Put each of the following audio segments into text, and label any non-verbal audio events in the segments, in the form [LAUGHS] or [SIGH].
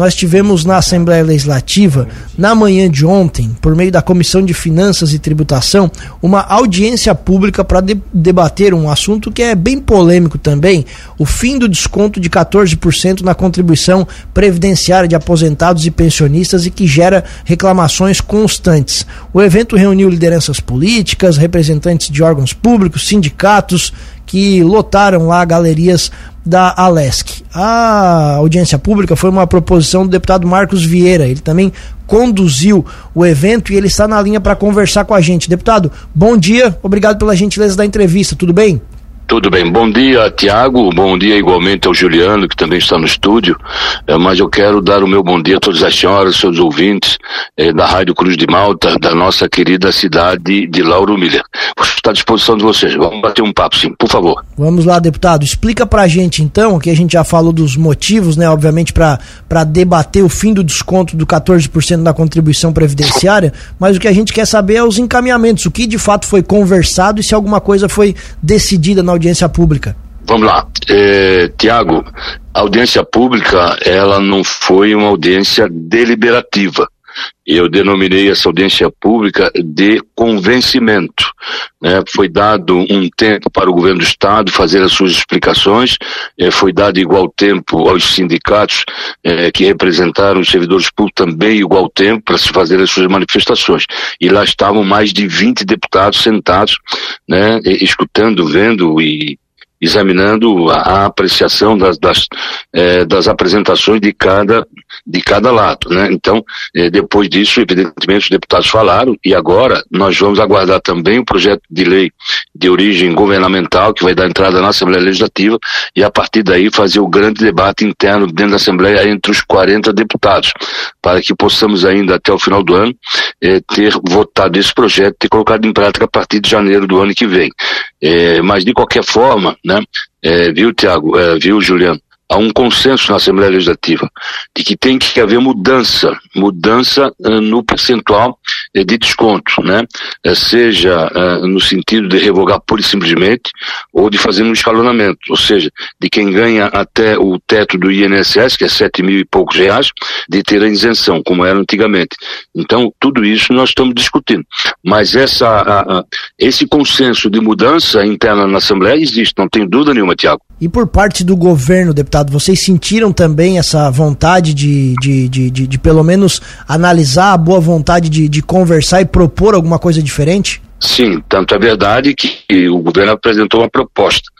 nós tivemos na Assembleia Legislativa, na manhã de ontem, por meio da Comissão de Finanças e Tributação, uma audiência pública para de debater um assunto que é bem polêmico também: o fim do desconto de 14% na contribuição previdenciária de aposentados e pensionistas e que gera reclamações constantes. O evento reuniu lideranças políticas, representantes de órgãos públicos, sindicatos, que lotaram lá galerias da Alesc. A audiência pública foi uma proposição do deputado Marcos Vieira. Ele também conduziu o evento e ele está na linha para conversar com a gente. Deputado, bom dia, obrigado pela gentileza da entrevista, tudo bem? Tudo bem. Bom dia, Tiago. Bom dia igualmente ao Juliano, que também está no estúdio. É, mas eu quero dar o meu bom dia a todas as senhoras, seus ouvintes é, da Rádio Cruz de Malta, da nossa querida cidade de Lauro Miller. Estou à disposição de vocês. Vamos bater um papo, sim, por favor. Vamos lá, deputado. Explica pra gente, então, que a gente já falou dos motivos, né, obviamente, para debater o fim do desconto do 14% da contribuição previdenciária, mas o que a gente quer saber é os encaminhamentos, o que de fato foi conversado e se alguma coisa foi decidida na audiência pública? Vamos lá. É, Tiago, a audiência pública, ela não foi uma audiência deliberativa. Eu denominei essa audiência pública de convencimento. Né? Foi dado um tempo para o governo do Estado fazer as suas explicações, eh, foi dado igual tempo aos sindicatos eh, que representaram os servidores públicos também igual tempo para se fazer as suas manifestações. E lá estavam mais de 20 deputados sentados, né, escutando, vendo e examinando a, apreciação das, das, eh, das apresentações de cada, de cada lado. Né? Então, eh, depois disso, evidentemente, os deputados falaram e agora nós vamos aguardar também o projeto de lei de origem governamental que vai dar entrada na Assembleia Legislativa e a partir daí fazer o grande debate interno dentro da Assembleia entre os 40 deputados, para que possamos ainda até o final do ano eh, ter votado esse projeto e colocado em prática a partir de janeiro do ano que vem. É, mas de qualquer forma, né, é, viu, Tiago, é, viu, Juliano, há um consenso na Assembleia Legislativa de que tem que haver mudança, mudança uh, no percentual uh, de desconto, né? Uh, seja no sentido de revogar pura e simplesmente ou de fazer um escalonamento, ou seja, de quem ganha até o teto do INSS, que é sete mil e poucos reais, de ter a isenção, como era antigamente. Então, tudo isso nós estamos discutindo. Mas essa, esse consenso de mudança interna na Assembleia existe, não tem dúvida nenhuma, Tiago. E por parte do governo, deputado, vocês sentiram também essa vontade de, de, de, de, de pelo menos analisar a boa vontade de, de conversar e propor alguma coisa diferente? Sim, tanto é verdade que o governo apresentou uma proposta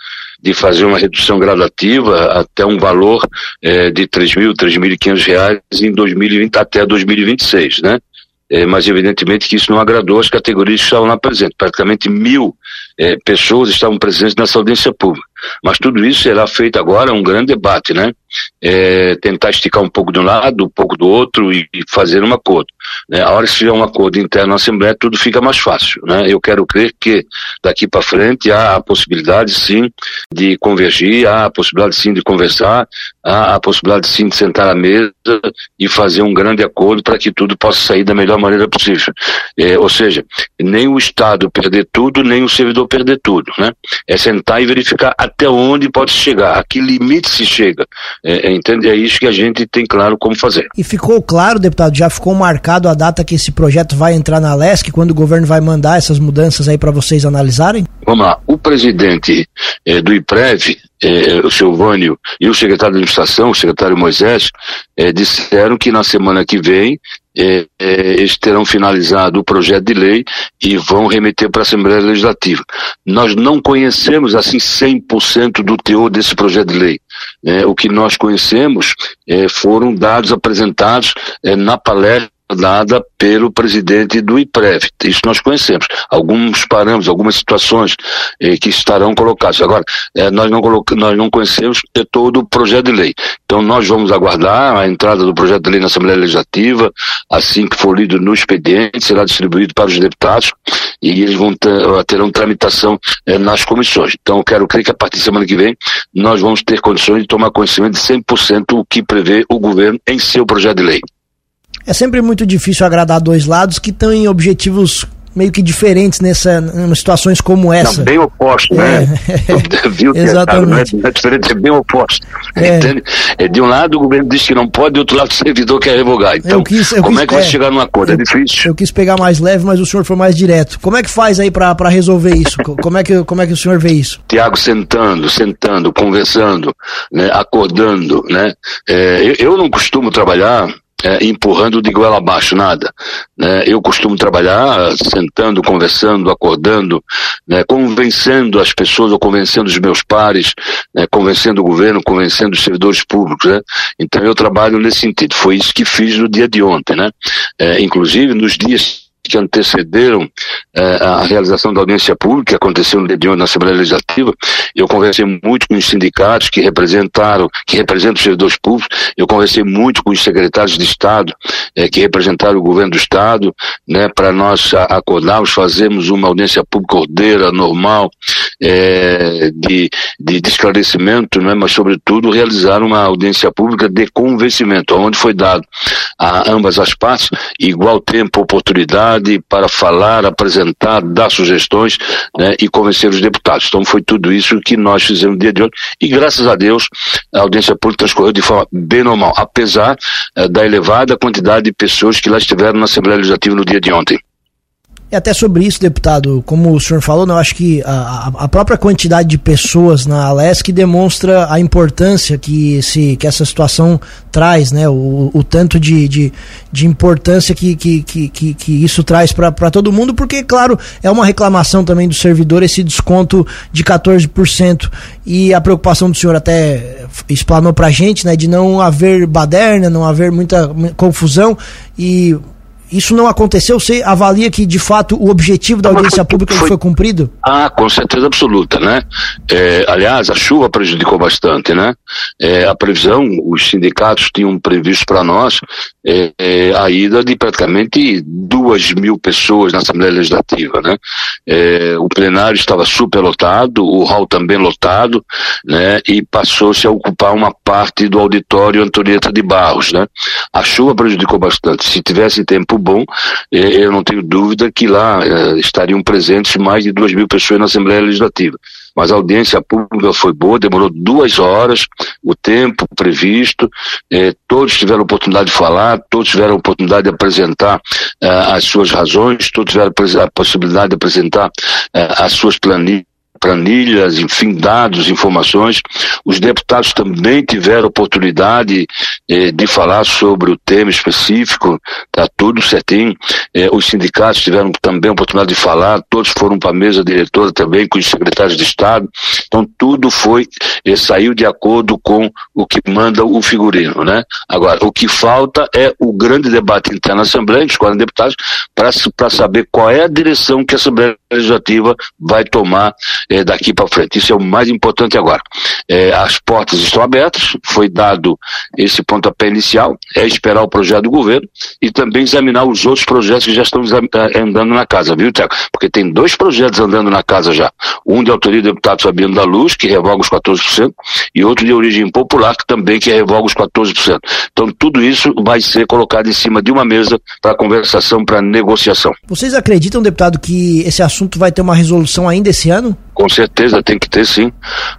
de fazer uma redução gradativa até um valor é, de R$ mil, 3.500 reais em 2020 até 2026, né? É, mas evidentemente que isso não agradou as categorias que estavam lá presentes. Praticamente mil é, pessoas estavam presentes nessa audiência pública. Mas tudo isso será feito agora, um grande debate, né? É, tentar esticar um pouco de um lado, um pouco do outro e, e fazer um acordo. Né? A hora que tiver um acordo interno na Assembleia, tudo fica mais fácil. Né? Eu quero crer que daqui para frente há a possibilidade sim de convergir, há a possibilidade sim de conversar, há a possibilidade sim de sentar à mesa e fazer um grande acordo para que tudo possa sair da melhor maneira possível. É, ou seja, nem o Estado perder tudo, nem o servidor perder tudo. Né? É sentar e verificar até onde pode chegar, a que limite se chega. É, é, entende? é isso que a gente tem claro como fazer. E ficou claro, deputado, já ficou marcado a data que esse projeto vai entrar na LESC, quando o governo vai mandar essas mudanças aí para vocês analisarem? Vamos lá, o presidente é, do IPREV, é, o Silvânio, e o secretário de administração, o secretário Moisés, é, disseram que na semana que vem é, é, eles terão finalizado o projeto de lei e vão remeter para a Assembleia Legislativa. Nós não conhecemos assim 100% do teor desse projeto de lei. É, o que nós conhecemos foram dados apresentados na palestra dada pelo presidente do IPREV. Isso nós conhecemos. Alguns parâmetros, algumas situações eh, que estarão colocadas. Agora, eh, nós, não nós não conhecemos todo o projeto de lei. Então, nós vamos aguardar a entrada do projeto de lei na Assembleia Legislativa. Assim que for lido no expediente, será distribuído para os deputados e eles vão ter, terão tramitação eh, nas comissões. Então, eu quero crer que a partir da semana que vem nós vamos ter condições de tomar conhecimento de 100% o que prevê o governo em seu projeto de lei. É sempre muito difícil agradar dois lados que têm objetivos meio que diferentes nessa em situações como essa. Não, bem oposto, né? É. [LAUGHS] Viu Exatamente. Não é, é diferente, é bem oposto. É. Entende? É, de um lado o governo diz que não pode, do outro lado o servidor quer revogar. Então, quis, como quis, é que vai é, chegar num acordo? É difícil. Eu quis pegar mais leve, mas o senhor foi mais direto. Como é que faz aí para resolver isso? como, é que, como é que o senhor vê isso? Tiago, sentando, sentando, conversando, né, acordando, né? É, eu, eu não costumo trabalhar é, empurrando de goela abaixo, nada. Né? Eu costumo trabalhar sentando, conversando, acordando, né? convencendo as pessoas ou convencendo os meus pares, né? convencendo o governo, convencendo os servidores públicos. Né? Então eu trabalho nesse sentido. Foi isso que fiz no dia de ontem. Né? É, inclusive nos dias que antecederam eh, a realização da audiência pública, que aconteceu no dia de na Assembleia Legislativa, eu conversei muito com os sindicatos que representaram, que representam os servidores públicos, eu conversei muito com os secretários de Estado, eh, que representaram o governo do Estado, né, para nós acordarmos, fazermos uma audiência pública ordeira, normal, eh, de, de, de esclarecimento, né, mas sobretudo realizar uma audiência pública de convencimento, onde foi dado a ambas as partes igual tempo, oportunidade, para falar, apresentar, dar sugestões né, e convencer os deputados. Então foi tudo isso que nós fizemos no dia de hoje e graças a Deus a audiência pública transcorreu de forma bem normal, apesar eh, da elevada quantidade de pessoas que lá estiveram na Assembleia Legislativa no dia de ontem. E até sobre isso, deputado, como o senhor falou, eu acho que a, a própria quantidade de pessoas na Alesc demonstra a importância que, esse, que essa situação traz, né? O, o tanto de, de, de importância que, que, que, que, isso traz para todo mundo, porque, claro, é uma reclamação também do servidor esse desconto de 14%. E a preocupação do senhor até explanou para a gente, né? De não haver baderna, não haver muita confusão. E isso não aconteceu? Você avalia que, de fato, o objetivo da audiência pública foi, foi cumprido? Ah, com certeza absoluta, né? É, aliás, a chuva prejudicou bastante, né? É, a previsão, os sindicatos tinham previsto para nós é, é, a ida de praticamente duas mil pessoas na Assembleia Legislativa, né? É, o plenário estava superlotado, o hall também lotado, né? E passou-se a ocupar uma parte do auditório Antonieta de Barros, né? A chuva prejudicou bastante. Se tivesse tempo bom, eh, eu não tenho dúvida que lá eh, estariam presentes mais de duas mil pessoas na Assembleia Legislativa. Mas a audiência pública foi boa, demorou duas horas, o tempo previsto, eh, todos tiveram oportunidade de falar, todos tiveram oportunidade de apresentar as suas razões, todos tiveram a possibilidade de apresentar as suas planilhas planilhas, enfim, dados, informações. Os deputados também tiveram oportunidade eh, de falar sobre o tema específico, tá tudo certinho. Eh, os sindicatos tiveram também oportunidade de falar, todos foram para a mesa diretora também com os secretários de Estado. Então tudo foi, eh, saiu de acordo com o que manda o figurino, né? Agora, o que falta é o grande debate interno na Assembleia, dos 40 deputados, para saber qual é a direção que a Assembleia Legislativa vai tomar é, daqui para frente. Isso é o mais importante agora. É, as portas estão abertas, foi dado esse pontapé inicial, é esperar o projeto do governo e também examinar os outros projetos que já estão é, andando na casa, viu, Tiago? Porque tem dois projetos andando na casa já. Um de autoria do deputado Fabiano da Luz, que revoga os 14%, e outro de origem popular, que também que revoga os 14%. Então tudo isso vai ser colocado em cima de uma mesa para conversação, para negociação. Vocês acreditam, deputado, que esse assunto vai ter uma resolução ainda esse ano? Com certeza tem que ter sim.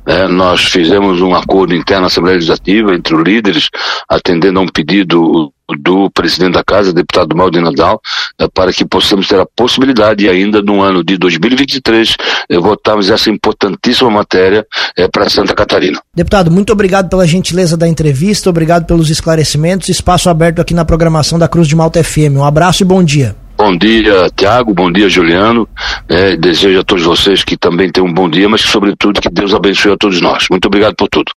É, nós fizemos um acordo interno na Assembleia Legislativa entre os líderes, atendendo a um pedido do presidente da casa, deputado Maldi Nadal, é, para que possamos ter a possibilidade ainda no ano de 2023 é, votarmos essa importantíssima matéria é, para Santa Catarina. Deputado, muito obrigado pela gentileza da entrevista, obrigado pelos esclarecimentos, espaço aberto aqui na programação da Cruz de Malta FM. Um abraço e bom dia. Bom dia, Tiago. Bom dia, Juliano. É, desejo a todos vocês que também tenham um bom dia, mas sobretudo, que Deus abençoe a todos nós. Muito obrigado por tudo.